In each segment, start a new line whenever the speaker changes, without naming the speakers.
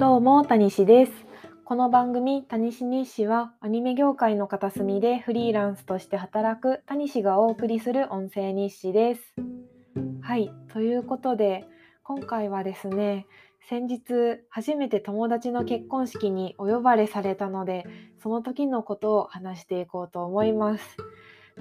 どうも、谷氏です。この番組、谷氏日誌は、アニメ業界の片隅でフリーランスとして働く谷氏がお送りする音声日誌です。はい、ということで、今回はですね、先日初めて友達の結婚式にお呼ばれされたので、その時のことを話していこうと思います。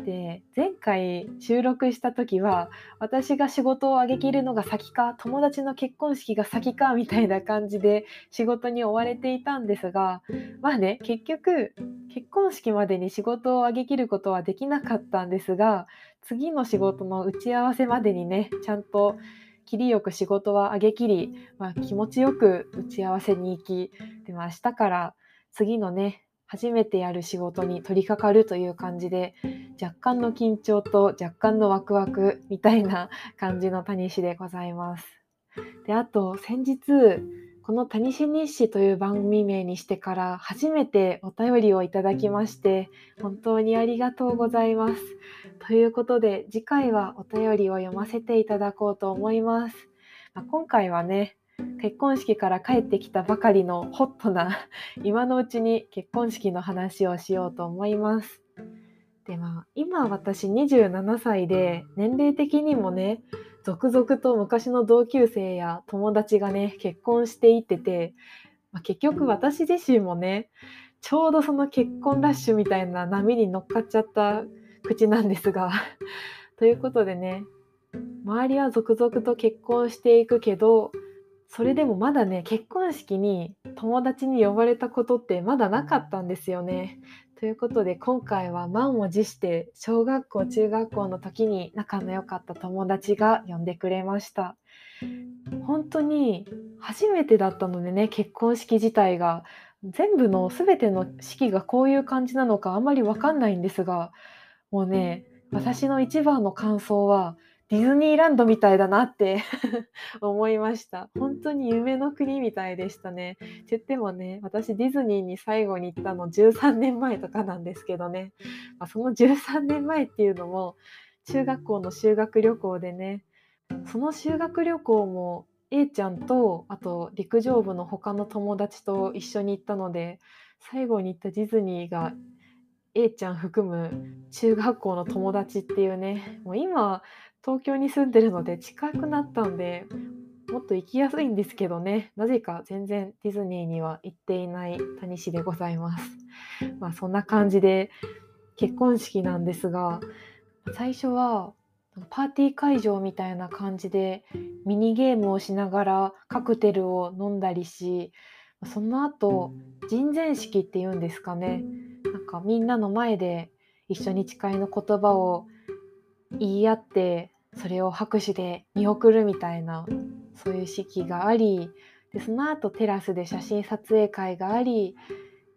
で前回収録した時は私が仕事を上げきるのが先か友達の結婚式が先かみたいな感じで仕事に追われていたんですがまあね結局結婚式までに仕事を上げきることはできなかったんですが次の仕事の打ち合わせまでにねちゃんと切りよく仕事は上げきり、まあ、気持ちよく打ち合わせに行きで、も明日から次のね初めてやる仕事に取り掛かるという感じで若干の緊張と若干のワクワクみたいな感じの谷氏でございます。であと先日この「谷氏日誌」という番組名にしてから初めてお便りをいただきまして本当にありがとうございます。ということで次回はお便りを読ませていただこうと思います。まあ、今回はね結婚式から帰ってきたばかりのホットな 今のうちに結婚式の話をしようと思います。でまあ今私27歳で年齢的にもね続々と昔の同級生や友達がね結婚していってて、まあ、結局私自身もねちょうどその結婚ラッシュみたいな波に乗っかっちゃった口なんですが ということでね周りは続々と結婚していくけどそれでもまだね結婚式に友達に呼ばれたことってまだなかったんですよね。ということで今回は満を持して小学校中学校の時に仲の良かった友達が呼んでくれました。本当に初めてだったのでね結婚式自体が全部の全ての式がこういう感じなのかあんまり分かんないんですがもうね私の一番の感想はディズニーランドみたいだなって 思いました。本当に夢の国みたいでしたね。って言ってもね、私ディズニーに最後に行ったの13年前とかなんですけどね、まあ、その13年前っていうのも中学校の修学旅行でね、その修学旅行も A ちゃんとあと陸上部の他の友達と一緒に行ったので最後に行ったディズニーが A ちゃん含む中学校の友達っていうねもう今東京に住んでるので近くなったんでもっと行きやすいんですけどね。なぜか全然ディズニーには行っていない谷氏でございます。まあそんな感じで結婚式なんですが最初はパーティー会場みたいな感じでミニゲームをしながらカクテルを飲んだりしその後人前式っていうんですかね。なんかみんなの前で一緒に誓いの言葉を言い合ってそれを拍手で見送るみたいなそういう式がありでその後テラスで写真撮影会があり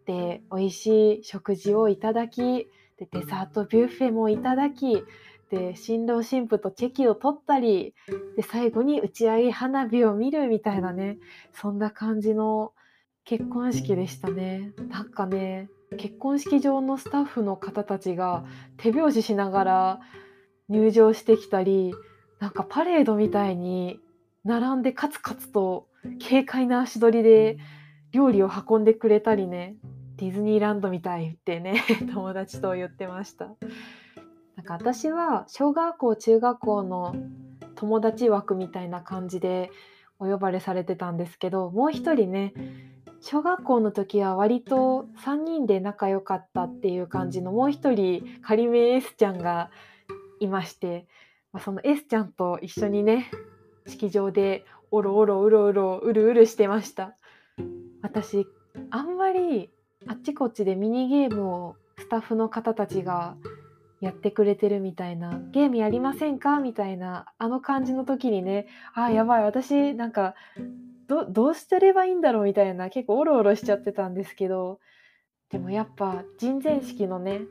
で美味しい食事をいただきでデザートビュッフェもいただきで新郎新婦とチェキを取ったりで最後に打ち上げ花火を見るみたいなねそんな感じの結婚式でしたね。なんかね結婚式場のスタッフの方たちが手拍子しながら入場してきたりなんかパレードみたいに並んでカツカツと軽快な足取りで料理を運んでくれたりねディズニーランドみたいってね 友達と言ってました。なんか私は小学校中学校の友達枠みたいな感じでお呼ばれされてたんですけどもう一人ね小学校の時は割と3人で仲良かったっていう感じのもう一人仮名 S ちゃんがいまして、まあ、その S ちゃんと一緒にね式場でおろおろうろうろうるうるしてました。私あんまりあっちこっちでミニゲームをスタッフの方たちがやってくれてるみたいなゲームやりませんか？みたいなあの感じの時にねあやばい私なんかどどうしてればいいんだろう？みたいな結構オロオロしちゃってたんですけどでもやっぱ人前式のね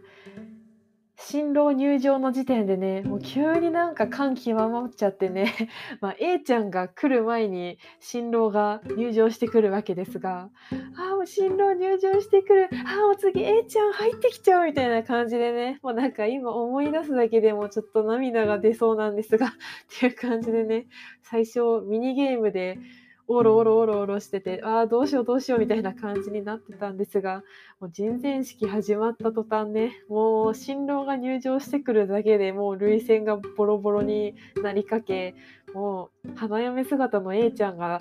新郎入場の時点でねもう急になんか感極まっちゃってね、まあ、A ちゃんが来る前に新郎が入場してくるわけですがああもう新郎入場してくる。ああもう次 A ちゃん入ってきちゃうみたいな感じでねもうなんか今思い出すだけでもちょっと涙が出そうなんですがっていう感じでね最初ミニゲームでおろおろおろおろしててああどうしようどうしようみたいな感じになってたんですがもう人前式始まった途端ねもう新郎が入場してくるだけでもう涙腺がボロボロになりかけもう花嫁姿の A ちゃんが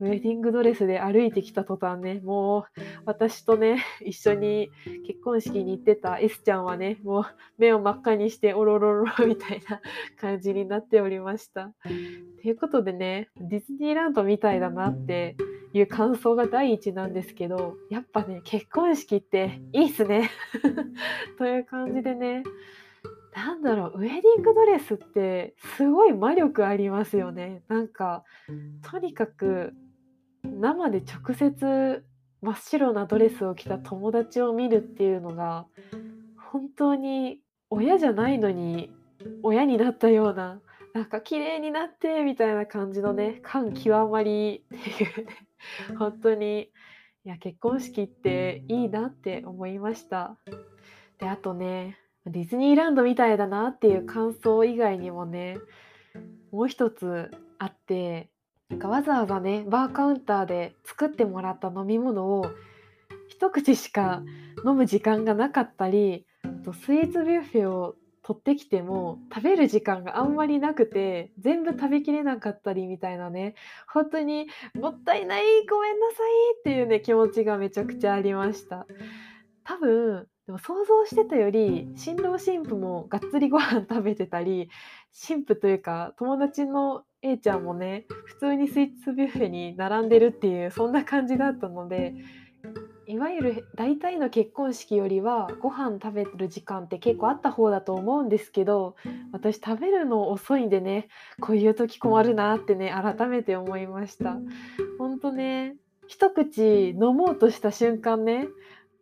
ウェディングドレスで歩いてきた途端ね、もう私とね、一緒に結婚式に行ってた S ちゃんはね、もう目を真っ赤にしておろろろみたいな感じになっておりました。ということでね、ディズニーランドみたいだなっていう感想が第一なんですけど、やっぱね、結婚式っていいっすね。という感じでね、なんだろうウェディングドレスってすごい魔力ありますよねなんかとにかく生で直接真っ白なドレスを着た友達を見るっていうのが本当に親じゃないのに親になったようななんか綺麗になってみたいな感じのね感極まりっていうね本当にいや結婚式っていいなって思いました。であとねディズニーランドみたいだなっていう感想以外にもねもう一つあってなんかわざわざねバーカウンターで作ってもらった飲み物を一口しか飲む時間がなかったりスイーツビュッフェを取ってきても食べる時間があんまりなくて全部食べきれなかったりみたいなね本当にもったいないごめんなさいっていうね気持ちがめちゃくちゃありました。多分でも想像してたより新郎新婦もがっつりご飯食べてたり新婦というか友達の A ちゃんもね普通にスイーツビュッフェに並んでるっていうそんな感じだったのでいわゆる大体の結婚式よりはご飯食べる時間って結構あった方だと思うんですけど私食べるの遅いんでねこういう時困るなってね改めて思いました。ほんとね一口飲もうとした瞬間ね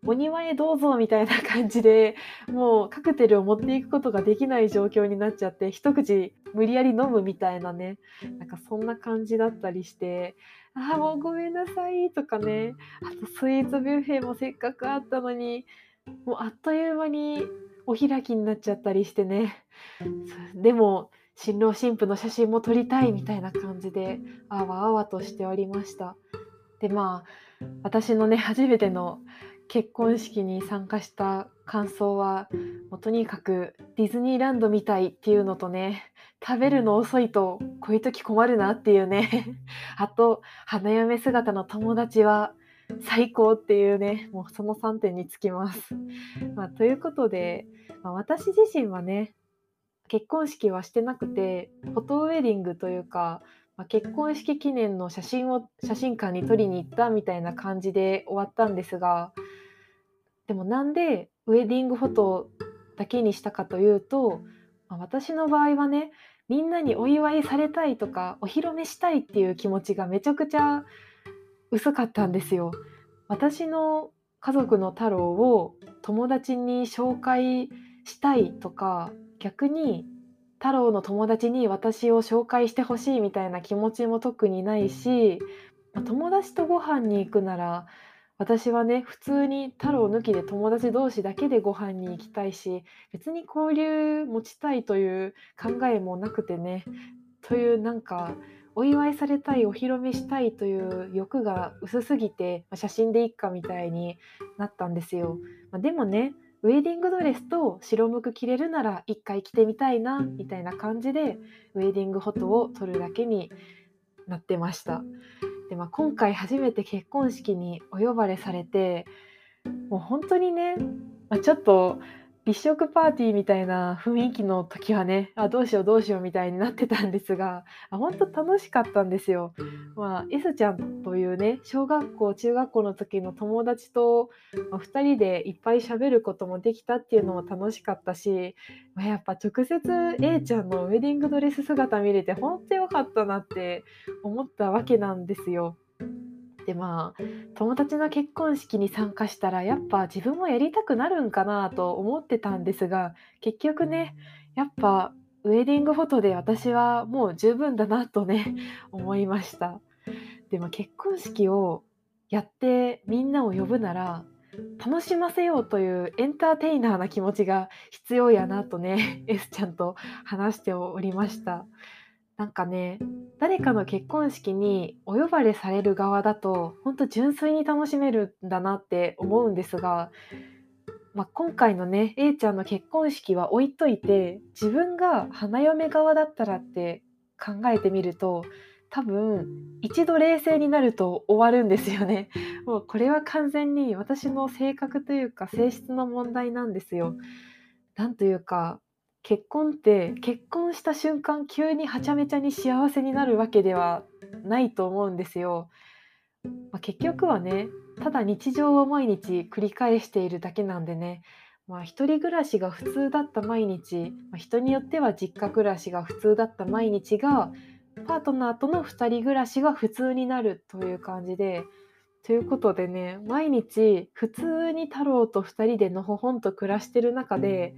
お庭へどうぞみたいな感じでもうカクテルを持っていくことができない状況になっちゃって一口無理やり飲むみたいなね。なんかそんな感じだったりしてああもうごめんなさいとかね。あとスイーツビュッフェもせっかくあったのにもうあっという間にお開きになっちゃったりしてね。でも新郎新婦の写真も撮りたいみたいな感じであわあわとしておりました。でまあ私のね初めての結婚式に参加した感想はもうとにかくディズニーランドみたいっていうのとね食べるの遅いとこういう時困るなっていうね あと花嫁姿の友達は最高っていうねもうその3点につきます。まあ、ということで、まあ、私自身はね結婚式はしてなくてフォトウェディングというか、まあ、結婚式記念の写真を写真館に撮りに行ったみたいな感じで終わったんですがでもなんでウェディングフォトだけにしたかというと、まあ、私の場合はねみんなにお祝いされたいとかお披露目したいっていう気持ちがめちゃくちゃ薄かったんですよ。私の家族の太郎を友達に紹介したいとか逆に太郎の友達に私を紹介してほしいみたいな気持ちも特にないし友達とご飯に行くなら私はね普通に太郎抜きで友達同士だけでご飯に行きたいし別に交流持ちたいという考えもなくてねというなんかお祝いされたいお披露目したいという欲が薄すぎて、ま写真でいっかみたいになったんですよ。まあ、でもねウェディングドレスと白むく着れるなら一回着てみたいなみたいな感じでウェディングフォトを撮るだけになってました。で、まあ、今回初めて結婚式にお呼ばれされてもう本当にね、まあ、ちょっと立食パーティーみたいな雰囲気の時はねあどうしようどうしようみたいになってたんですがあ本当楽しかったんですよ。まあ、S ちゃんというね小学校中学校の時の友達と、まあ、2人でいっぱい喋ることもできたっていうのも楽しかったし、まあ、やっぱ直接 A ちゃんのウェディングドレス姿見れて本当良かったなって思ったわけなんですよ。でまあ友達の結婚式に参加したらやっぱ自分もやりたくなるんかなと思ってたんですが結局ねやっぱウェディングフォトで私はもう十分だなとね思いました。でも結婚式をやってみんなを呼ぶなら楽しませようというエンターテイナーな気持ちが必要やなとね S ちゃんと話しておりました。なんかね誰かの結婚式にお呼ばれされる側だと本当純粋に楽しめるんだなって思うんですが、まあ、今回のね A ちゃんの結婚式は置いといて自分が花嫁側だったらって考えてみると多分一度冷静になると終わるんですよね。もうこれは完全に私の性格というか性質の問題なんですよ。なんというか結婚って結婚した瞬間急にはちゃめちゃに幸せになるわけではないと思うんですよ。まあ、結局はねただ日常を毎日繰り返しているだけなんでね。まあ、一人暮らしが普通だった毎日、まあ、人によっては実家暮らしが普通だった毎日がパートナーとの2人暮らしが普通になるという感じでということでね毎日普通に太郎と2人でのほほんと暮らしてる中で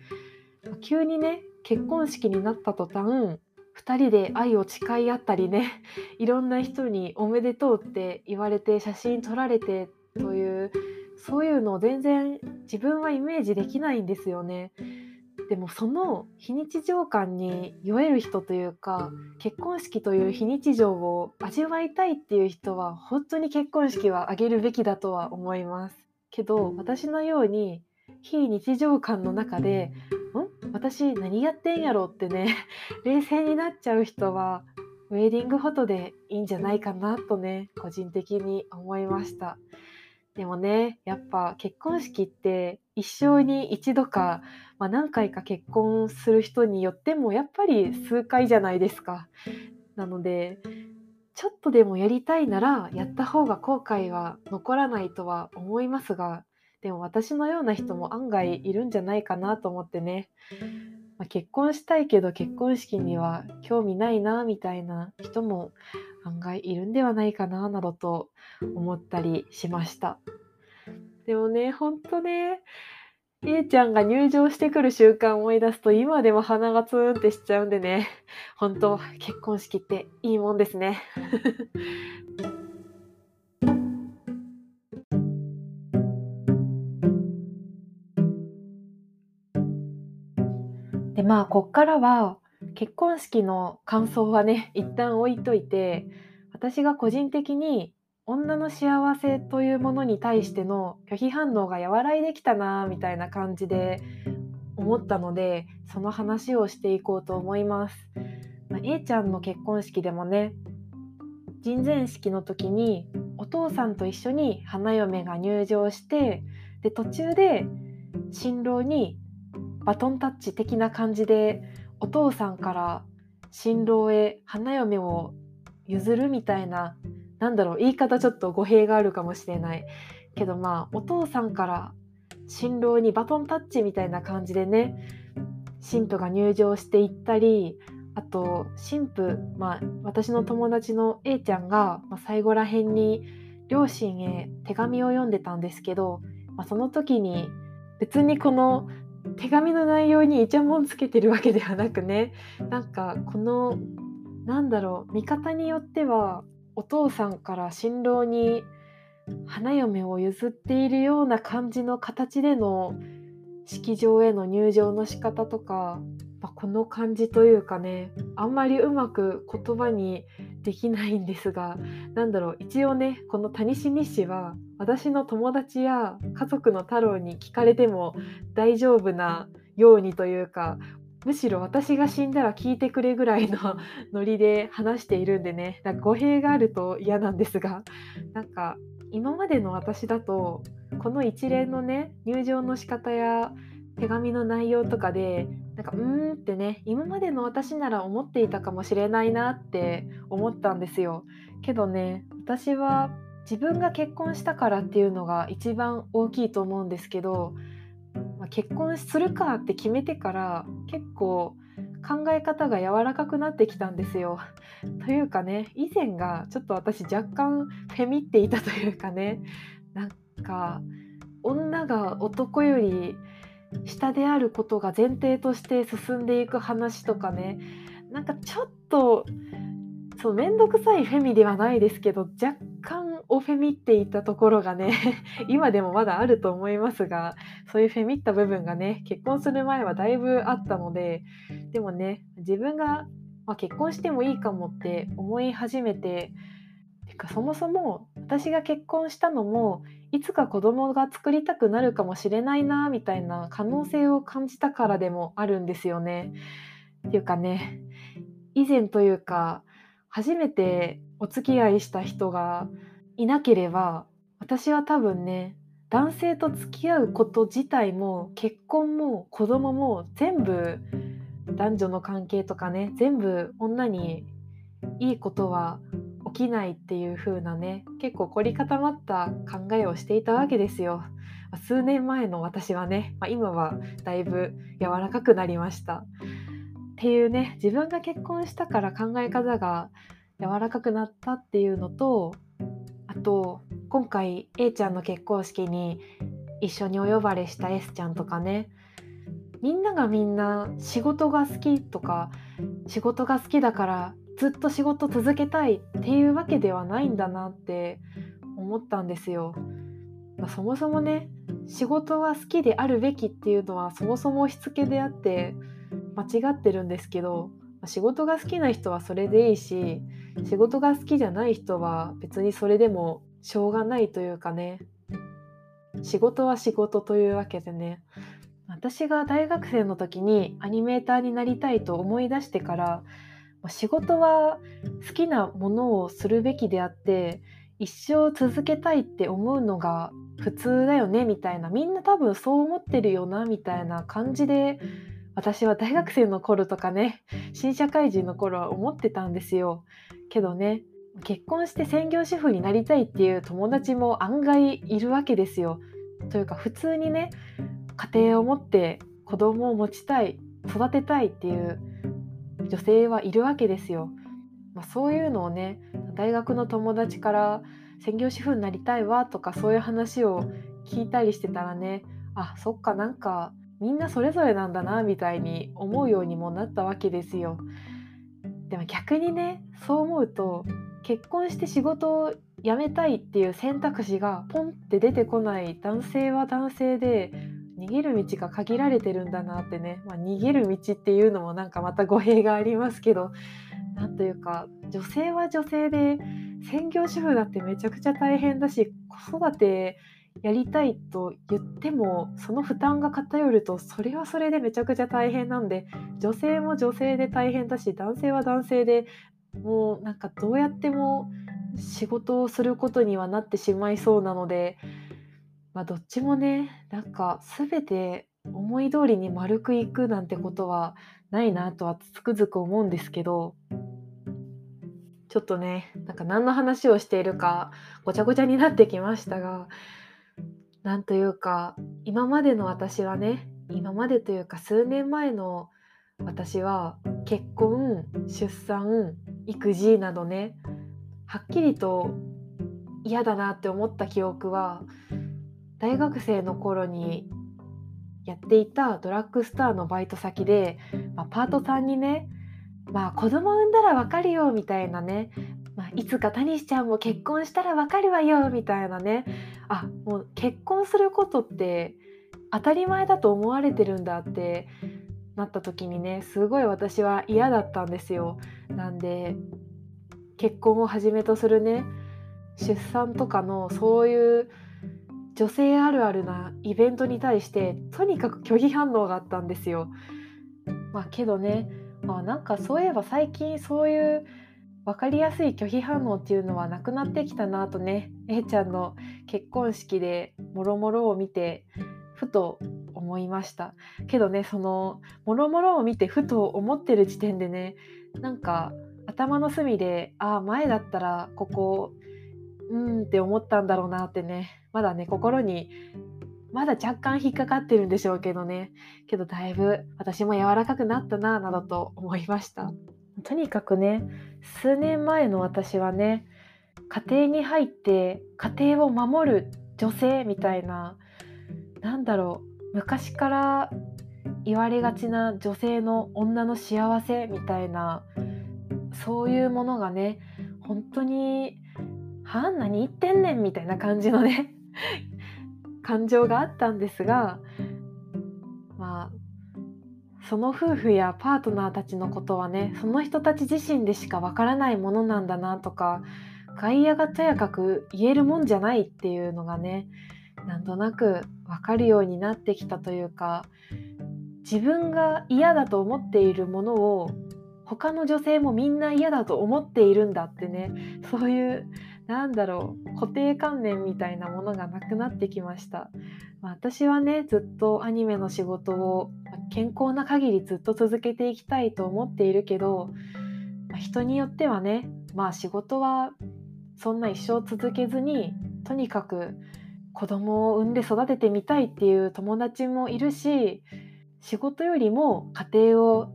急にね結婚式になった途端2人で愛を誓い合ったりね いろんな人におめでとうって言われて写真撮られてというそういうのを全然自分はイメージできないんですよね。でもその非日常感に酔える人というか結婚式という非日常を味わいたいっていう人は本当に結婚式は挙げるべきだとは思いますけど私のように非日常感の中で「ん私何やってんやろ?」ってね 冷静になっちゃう人はウェディングフォトでいいんじゃないかなとね個人的に思いました。でもねやっぱ結婚式って一生に一度か、まあ、何回か結婚する人によってもやっぱり数回じゃないですか。なのでちょっとでもやりたいならやった方が後悔は残らないとは思いますがでも私のような人も案外いるんじゃないかなと思ってね、まあ、結婚したいけど結婚式には興味ないなみたいな人も案外いるんではないかななどと思ったりしました。でもね、ほんとね、A ちゃんが入場してくる瞬間思い出すと今でも鼻がツーンってしちゃうんでね、本当結婚式っていいもんですね。まあこっからは結婚式の感想はね 一旦置いといて私が個人的に女の幸せというものに対しての拒否反応が和らいできたなみたいな感じで思ったのでその話をしていこうと思います。まあ、A ちゃんの結婚式でもね人前式の時にお父さんと一緒に花嫁が入場してで途中で新郎にバトンタッチ的な感じでお父さんから新郎へ花嫁を譲るみたいななんだろう言い方ちょっと語弊があるかもしれないけどまあお父さんから新郎にバトンタッチみたいな感じでね新婦が入場していったりあと新婦、まあ、私の友達の A ちゃんが、まあ、最後らへんに両親へ手紙を読んでたんですけど、まあ、その時に別にこの手紙の内容にイチャモンつけてるわけではなくね。なんかこのなんだろう見方によってはお父さんから新郎に花嫁を譲っているような感じの形での式場への入場の仕方とか、まあ、この感じというかねあんまりうまく言葉にできないんですが何だろう一応ねこの谷氏日誌は私の友達や家族の太郎に聞かれても大丈夫なようにというかむしろ私が死んだら聞いてくれぐらいの ノリで話しているんでねなんか語弊があると嫌なんですがなんか今までの私だとこの一連のね入場の仕方や手紙の内容とかでなんかうーんってね今までの私なら思っていたかもしれないなって思ったんですよ。けどね私は自分が結婚したからっていうのが一番大きいと思うんですけど、まあ、結婚するかって決めてから結構考え方が柔らかくなってきたんですよ。というかね以前がちょっと私若干フェミっていたというかねなんか女が男より下であることが前提として進んでいく話とかね。なんかちょっとそう面倒くさいフェミではないですけど若干おフェミっていたところがね 今でもまだあると思いますがそういうフェミった部分がね結婚する前はだいぶあったのででもね自分がまあ、結婚してもいいかもって思い始めててかそもそも私が結婚したのもいつか子供が作りたくなるかもしれないなみたいな可能性を感じたからでもあるんですよね。っていうかね以前というか初めてお付き合いした人がいなければ私は多分ね男性と付き合うこと自体も結婚も子供も全部男女の関係とかね全部女にいいことは起きないっていう風なね結構凝り固まった考えをしていたわけですよ。数年前の私はね、まあ、今はだいぶ柔らかくなりました。っていうね自分が結婚したから考え方が柔らかくなったっていうのとあと今回 A ちゃんの結婚式に一緒にお呼ばれした S ちゃんとかねみんながみんな仕事が好きとか仕事が好きだからずっと仕事続けたいっていうわけではないんだなって思ったんですよ。まあ、そもそもね仕事は好きであるべきっていうのはそもそもしつけであって間違ってるんですけど仕事が好きな人はそれでいいし仕事が好きじゃない人は別にそれでもしょうがないというかね仕事は仕事というわけでね私が大学生の時にアニメーターになりたいと思い出してから仕事は好きなものをするべきであって一生続けたいって思うのが普通だよねみたいなみんな多分そう思ってるよなみたいな感じで私は大学生の頃とかね新社会人の頃は思ってたんですよ。けどね結婚して専業主婦になりたいっていう友達も案外いるわけですよ。というか普通にね家庭を持って子供を持ちたい育てたいっていう女性はいるわけですよ。まあ、そういうのをね大学の友達から専業主婦になりたいわとかそういう話を聞いたりしてたらねあそっかなんかみんなそれぞれなんだなみたいに思うようにもなったわけですよ。でも逆にねそう思うと結婚して仕事を辞めたいっていう選択肢がポンって出てこない男性は男性で逃げる道が限られてるんだなってね、まあ、逃げる道っていうのもなんかまた語弊がありますけど。何というか女性は女性で専業主婦だってめちゃくちゃ大変だし子育てやりたいと言ってもその負担が偏るとそれはそれでめちゃくちゃ大変なんで女性も女性で大変だし男性は男性でもうなんかどうやっても仕事をすることにはなってしまいそうなのでまあ、どっちもねなんか全て思い通りに丸くいくなんてことはないなとはつくづく思うんですけどちょっとねなんか何の話をしているかごちゃごちゃになってきましたがなんというか今までの私はね今までというか数年前の私は結婚出産育児などねはっきりと嫌だなって思った記憶は大学生の頃にやっていたドラッグストアのバイト先で、まあ、パートさんにね、まあ、子供産んだらわかるよみたいなね、まあ、いつかタニシちゃんも結婚したらわかるわよみたいなねあもう結婚することって当たり前だと思われてるんだってなった時にねすごい私は嫌だったんですよ。なんで結婚をはじめとするね出産とかのそういう女性あるあるなイベントに対してとにかく拒否反応があったんですよ。まあけどね、まあ、なんかそういえば最近そういう分かりやすい拒否反応っていうのはなくなってきたなとね A ちゃんの結婚式でもろもろを見てふと思いましたけどねそのもろもろを見てふと思ってる時点でねなんか頭の隅でああ前だったらここうんって思ったんだろうなってね。まだね心にまだ若干引っかかってるんでしょうけどね。けどだいぶ私も柔らかくなったななどと思いました。とにかくね数年前の私はね家庭に入って家庭を守る女性みたいななんだろう昔から言われがちな女性の女の幸せみたいなそういうものがね本当にはん何言ってんねんみたいな感じのね感情があったんですがまあその夫婦やパートナーたちのことはねその人たち自身でしかわからないものなんだなとか外野がとやかく言えるもんじゃないっていうのがねなんとなくわかるようになってきたというか自分が嫌だと思っているものを他の女性もみんな嫌だと思っているんだってねそういうなんだろう固定観念みたいなものがなくなってきました、まあ、私はねずっとアニメの仕事を健康な限りずっと続けていきたいと思っているけど、まあ、人によってはねまあ仕事はそんな一生続けずにとにかく子供を産んで育ててみたいっていう友達もいるし仕事よりも家庭を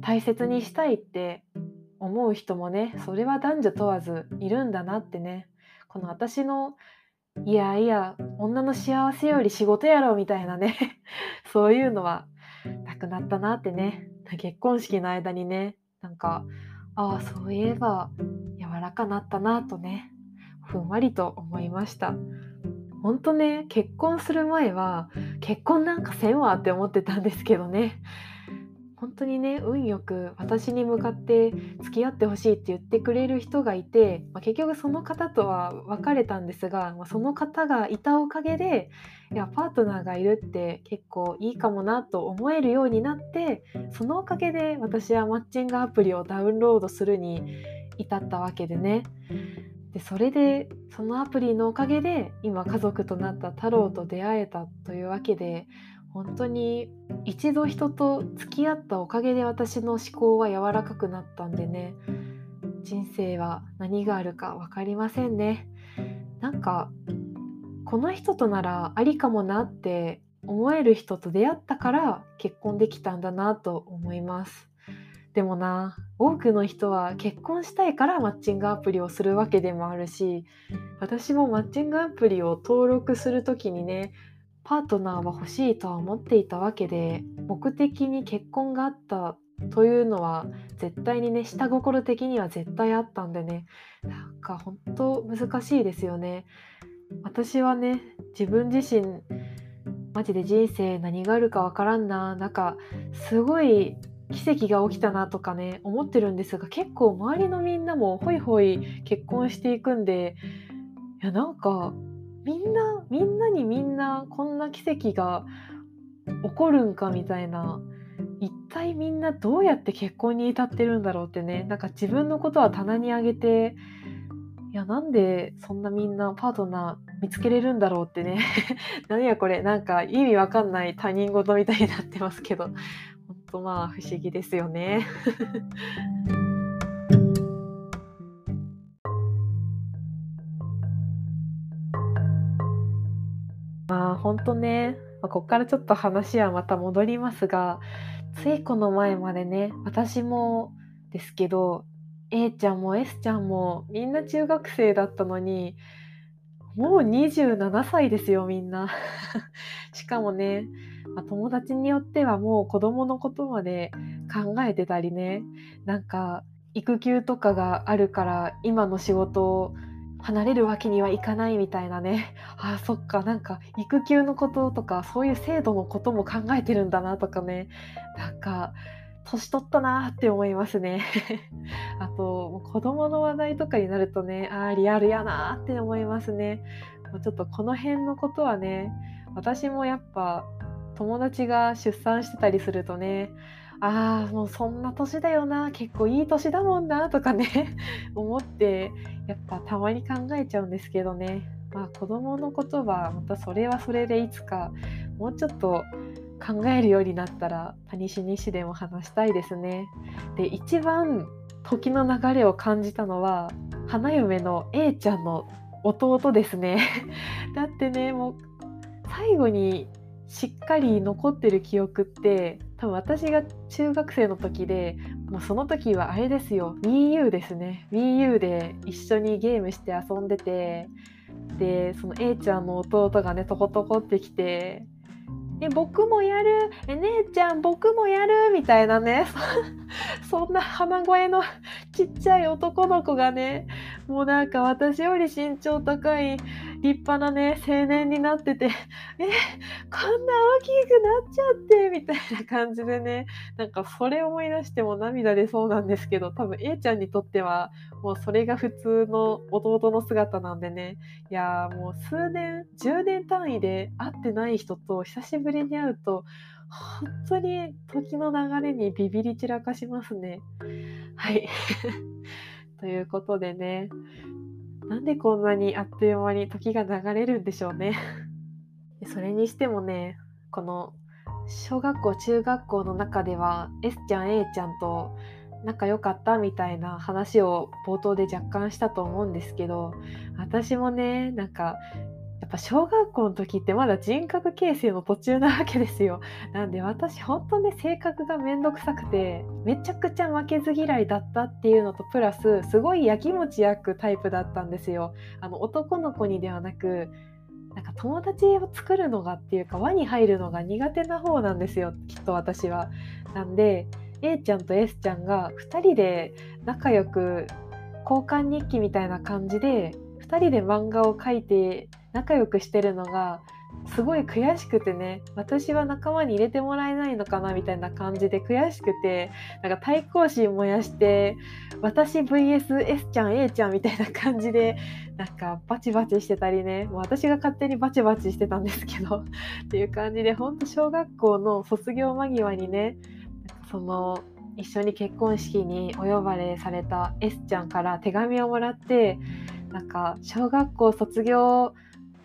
大切にしたいって思う人もねそれは男女問わずいるんだなってね。この私のいやいや女の幸せより仕事やろみたいなね。そういうのはなくなったなってね。結婚式の間にねなんかああそういえば柔らかなったなとね。ふんわりと思いました。本当ね結婚する前は結婚なんかせんわって思ってたんですけどね本当にね運よく私に向かって付き合ってほしいって言ってくれる人がいて、まあ、結局その方とは別れたんですが、まあ、その方がいたおかげでいやパートナーがいるって結構いいかもなと思えるようになってそのおかげで私はマッチングアプリをダウンロードするに至ったわけでね。でそれでそのアプリのおかげで今家族となった太郎と出会えたというわけで本当に一度人と付き合ったおかげで私の思考は柔らかくなったんでね。人生は何があるか分かりませんね。なんかこの人とならありかもなって思える人と出会ったから結婚できたんだなと思います。でもな多くの人は結婚したいからマッチングアプリをするわけでもあるし私もマッチングアプリを登録する時にねパートナーは欲しいとは思っていたわけで目的に結婚があったというのは絶対にね下心的には絶対あったんでねなんか本当難しいですよね。私はね自分自身マジで人生何があるかわからんななんかすごい奇跡が起きたなとかね思ってるんですが結構周りのみんなもホイホイ結婚していくんでいやなんかみんなみんなにみんなこんな奇跡が起こるんかみたいな。一体みんなどうやって結婚に至ってるんだろうってね。なんか自分のことは棚に上げていやなんでそんなみんなパートナー見つけれるんだろうってね。何やこれ。なんか意味わかんない他人事みたいになってますけど。本当まあ不思議ですよね。まあ本当ね、まあ、ここからちょっと話はまた戻りますがついこの前までね私もですけど A ちゃんも S ちゃんもみんな中学生だったのにもう27歳ですよみんな。しかもね、まあ、友達によってはもう子供のことまで考えてたりね。なんか育休とかがあるから今の仕事を離れるわけにはいかないみたいなね。あそっか。なんか育休のこととかそういう制度のことも考えてるんだなとかね。なんか年取ったなって思いますね。あと子供の話題とかになるとねあリアルやなって思いますね。ちょっとこの辺のことはね私もやっぱ友達が出産してたりするとねああもうそんな年だよな結構いい年だもんなとかね 思ってやっぱたまに考えちゃうんですけどねまあ子供のことはまたそれはそれでいつかもうちょっと考えるようになったら谷西西でも話したいですね。で一番時の流れを感じたのは花嫁の A ちゃんの弟ですね。だってねもう最後にしっかり残ってる記憶って多分私が中学生の時でもうその時はあれですよ。WiiU ですね。WiiU で一緒にゲームして遊んでてでその A ちゃんの弟がねトコトコってきてえ僕もやる？え姉ちゃん僕もやる？みたいなね。そんな鼻声のちっちゃい男の子がねもうなんか私より身長高い立派なね青年になってて えこんな大きくなっちゃってみたいな感じでねなんかそれ思い出しても涙出そうなんですけど多分 A ちゃんにとってはもうそれが普通の弟の姿なんでねいやもう数年10年単位で会ってない人と久しぶりに会うと本当に時の流れにビビり散らかしますね。はい ということでねなんでこんなにあっという間に時が流れるんでしょうね。それにしてもねこの小学校中学校の中では S ちゃん A ちゃんと仲良かったみたいな話を冒頭で若干したと思うんですけど私もねなんかやっぱ小学校の時ってまだ人格形成の途中なわけですよ。なんで私本当ね性格がめんどくさくてめちゃくちゃ負けず嫌いだったっていうのとプラスすごいやきもち焼くタイプだったんですよ。あの男の子にではなくなんか友達を作るのがっていうか輪に入るのが苦手な方なんですよきっと私は。なんで A ちゃんと S ちゃんが2人で仲良く交換日記みたいな感じで2人で漫画を描いて仲良くしてるのがすごい悔しくてね私は仲間に入れてもらえないのかなみたいな感じで悔しくてなんか対抗心燃やして私 VSS ちゃん A ちゃんみたいな感じでなんかバチバチしてたりねもう私が勝手にバチバチしてたんですけどっていう感じでほんと小学校の卒業間際にねその一緒に結婚式にお呼ばれされた S ちゃんから手紙をもらってなんか小学校卒業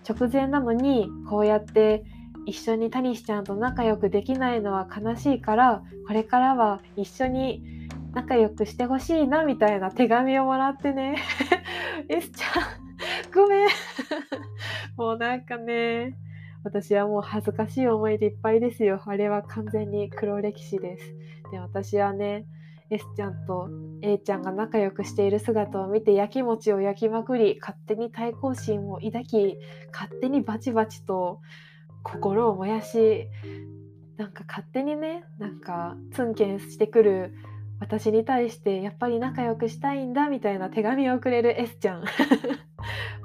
直前なのにこうやって一緒にタニシちゃんと仲良くできないのは悲しいからこれからは一緒に仲良くしてほしいなみたいな手紙をもらってね。S ちゃんごめん。もうなんかね私はもう恥ずかしい思いでいっぱいですよ。あれは完全に黒歴史です。で私はね S ちゃんと A ちゃんが仲良くしている姿を見てやきもちを焼きまくり勝手に対抗心を抱き勝手にバチバチと心を燃やしなんか勝手にねなんかツンケンしてくる私に対してやっぱり仲良くしたいんだみたいな手紙をくれる S ちゃん。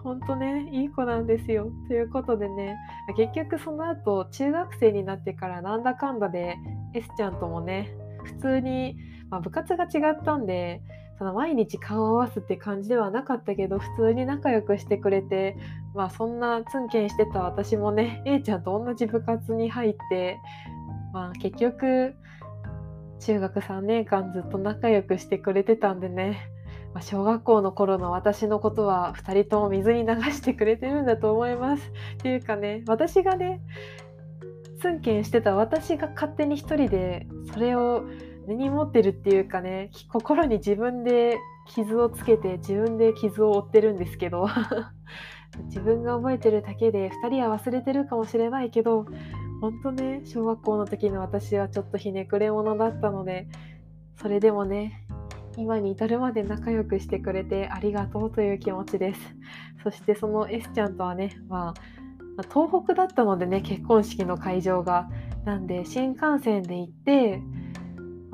ほんとねいい子なんですよ。ということでね結局その後中学生になってからなんだかんだで S ちゃんともね普通にまあ、部活が違ったんでその毎日顔を合わすって感じではなかったけど普通に仲良くしてくれて、まあ、そんなツンケンしてた私もね A ちゃんと同じ部活に入って、まあ、結局中学3年間ずっと仲良くしてくれてたんでね、まあ、小学校の頃の私のことは2人とも水に流してくれてるんだと思います。っていうかね私がねツンケンしてた私が勝手に一人でそれを根に持ってるっていうかね心に自分で傷をつけて自分で傷を負ってるんですけど 自分が覚えてるだけで2人は忘れてるかもしれないけど本当ね小学校の時の私はちょっとひねくれ者だったのでそれでもね今に至るまで仲良くしてくれてありがとうという気持ちです。そしてその S ちゃんとはね、まあ、東北だったのでね結婚式の会場が。なんで新幹線で行って、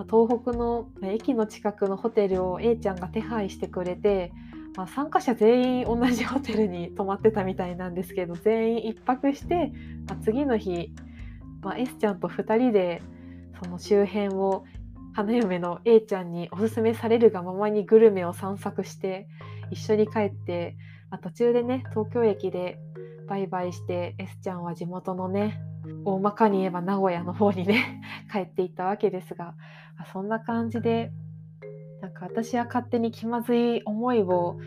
東北の駅の近くのホテルを A ちゃんが手配してくれて、まあ、参加者全員同じホテルに泊まってたみたいなんですけど全員1泊して、まあ、次の日、まあ、S ちゃんと2人でその周辺を花嫁の A ちゃんにおすすめされるがままにグルメを散策して一緒に帰って、まあ、途中でね東京駅でバイバイして S ちゃんは地元のね大まかに言えば名古屋の方にね帰っていったわけですがそんな感じでなんか私は勝手に気まずい思いを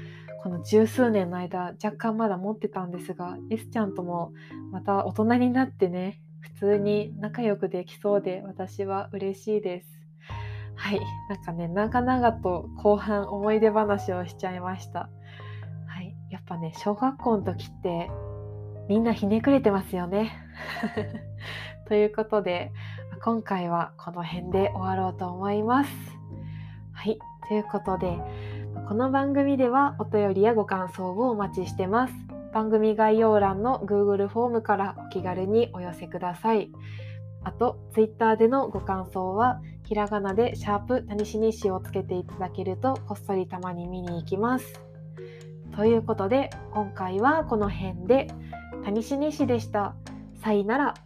この十数年の間若干まだ持ってたんですが S ちゃんともまた大人になってね普通に仲良くできそうで私は嬉しいです。はい、なんかね長々と後半思い出話をしちゃいました。はい、やっぱね小学校の時ってみんなひねくれてますよね。ということで今回はこの辺で終わろうと思います。はい、ということでこの番組ではお便りやご感想をお待ちしてます。番組概要欄の Google フォームからお気軽にお寄せください。あと、Twitter でのご感想は、ひらがなでシャープタニシニシをつけていただけるとこっそりたまに見に行きます。ということで、今回はこの辺で、タニシニシでした。さいなら。